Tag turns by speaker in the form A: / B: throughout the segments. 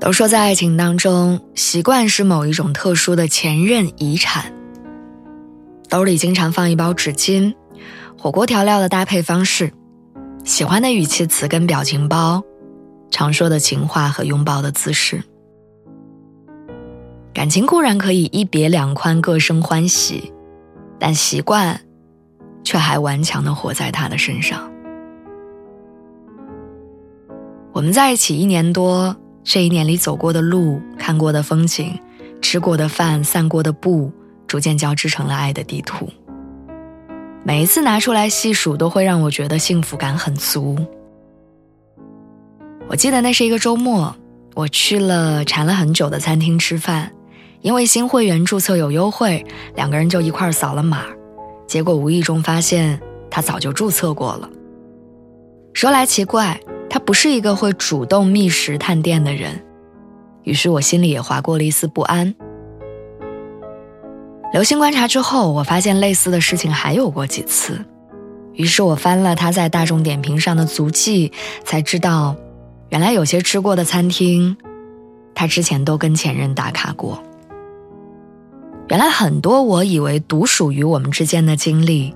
A: 都说在爱情当中，习惯是某一种特殊的前任遗产。兜里经常放一包纸巾，火锅调料的搭配方式，喜欢的语气词跟表情包，常说的情话和拥抱的姿势。感情固然可以一别两宽，各生欢喜，但习惯，却还顽强的活在他的身上。我们在一起一年多。这一年里走过的路、看过的风景、吃过的饭、散过的步，逐渐交织成了爱的地图。每一次拿出来细数，都会让我觉得幸福感很足。我记得那是一个周末，我去了馋了很久的餐厅吃饭，因为新会员注册有优惠，两个人就一块扫了码，结果无意中发现他早就注册过了。说来奇怪。他不是一个会主动觅食探店的人，于是我心里也划过了一丝不安。留心观察之后，我发现类似的事情还有过几次，于是我翻了他在大众点评上的足迹，才知道，原来有些吃过的餐厅，他之前都跟前任打卡过。原来很多我以为独属于我们之间的经历，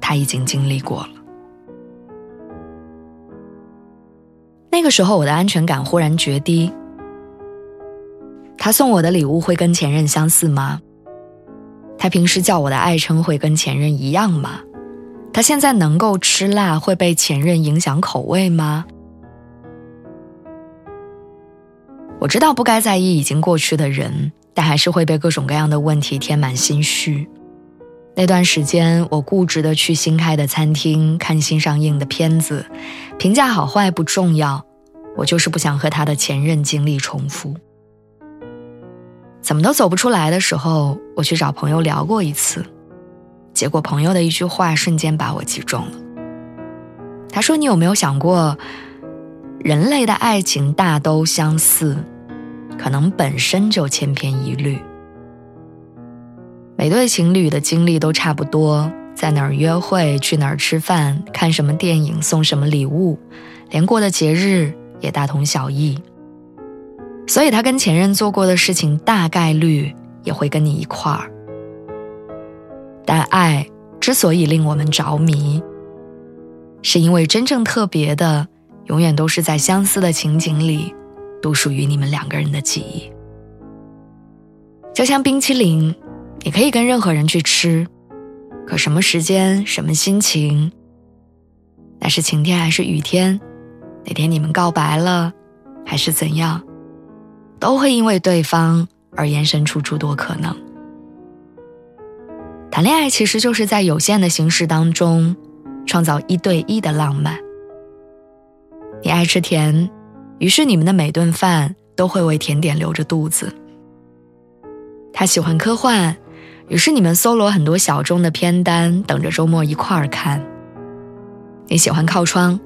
A: 他已经经历过了。那个时候，我的安全感忽然决堤。他送我的礼物会跟前任相似吗？他平时叫我的爱称会跟前任一样吗？他现在能够吃辣会被前任影响口味吗？我知道不该在意已经过去的人，但还是会被各种各样的问题填满心绪。那段时间，我固执的去新开的餐厅看新上映的片子，评价好坏不重要，我就是不想和他的前任经历重复。怎么都走不出来的时候，我去找朋友聊过一次，结果朋友的一句话瞬间把我击中了。他说：“你有没有想过，人类的爱情大都相似，可能本身就千篇一律。”每对情侣的经历都差不多，在哪儿约会，去哪儿吃饭，看什么电影，送什么礼物，连过的节日也大同小异。所以他跟前任做过的事情，大概率也会跟你一块儿。但爱之所以令我们着迷，是因为真正特别的，永远都是在相似的情景里，独属于你们两个人的记忆。就像冰淇淋。你可以跟任何人去吃，可什么时间、什么心情，那是晴天还是雨天，哪天你们告白了，还是怎样，都会因为对方而延伸出诸多可能。谈恋爱其实就是在有限的形式当中，创造一对一的浪漫。你爱吃甜，于是你们的每顿饭都会为甜点留着肚子。他喜欢科幻。于是你们搜罗很多小众的片单，等着周末一块儿看。你喜欢靠窗，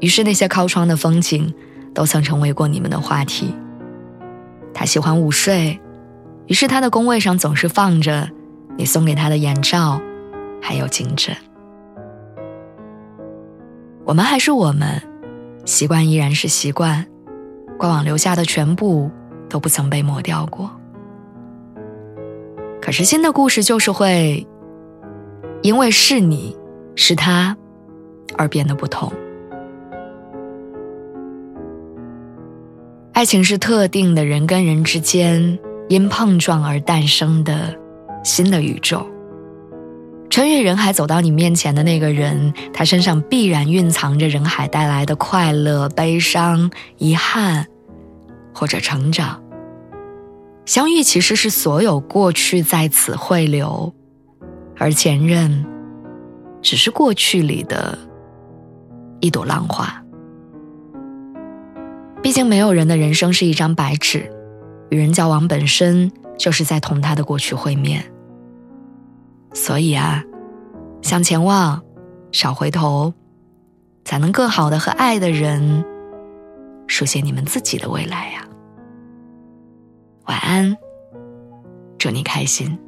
A: 于是那些靠窗的风景，都曾成为过你们的话题。他喜欢午睡，于是他的工位上总是放着你送给他的眼罩，还有颈枕。我们还是我们，习惯依然是习惯，过往留下的全部都不曾被抹掉过。可是新的故事就是会，因为是你是他，而变得不同。爱情是特定的人跟人之间因碰撞而诞生的新的宇宙。穿越人海走到你面前的那个人，他身上必然蕴藏着人海带来的快乐、悲伤、遗憾，或者成长。相遇其实是所有过去在此汇流，而前任只是过去里的一朵浪花。毕竟没有人的人生是一张白纸，与人交往本身就是在同他的过去会面。所以啊，向前望，少回头，才能更好的和爱的人书写你们自己的未来呀。晚安，祝你开心。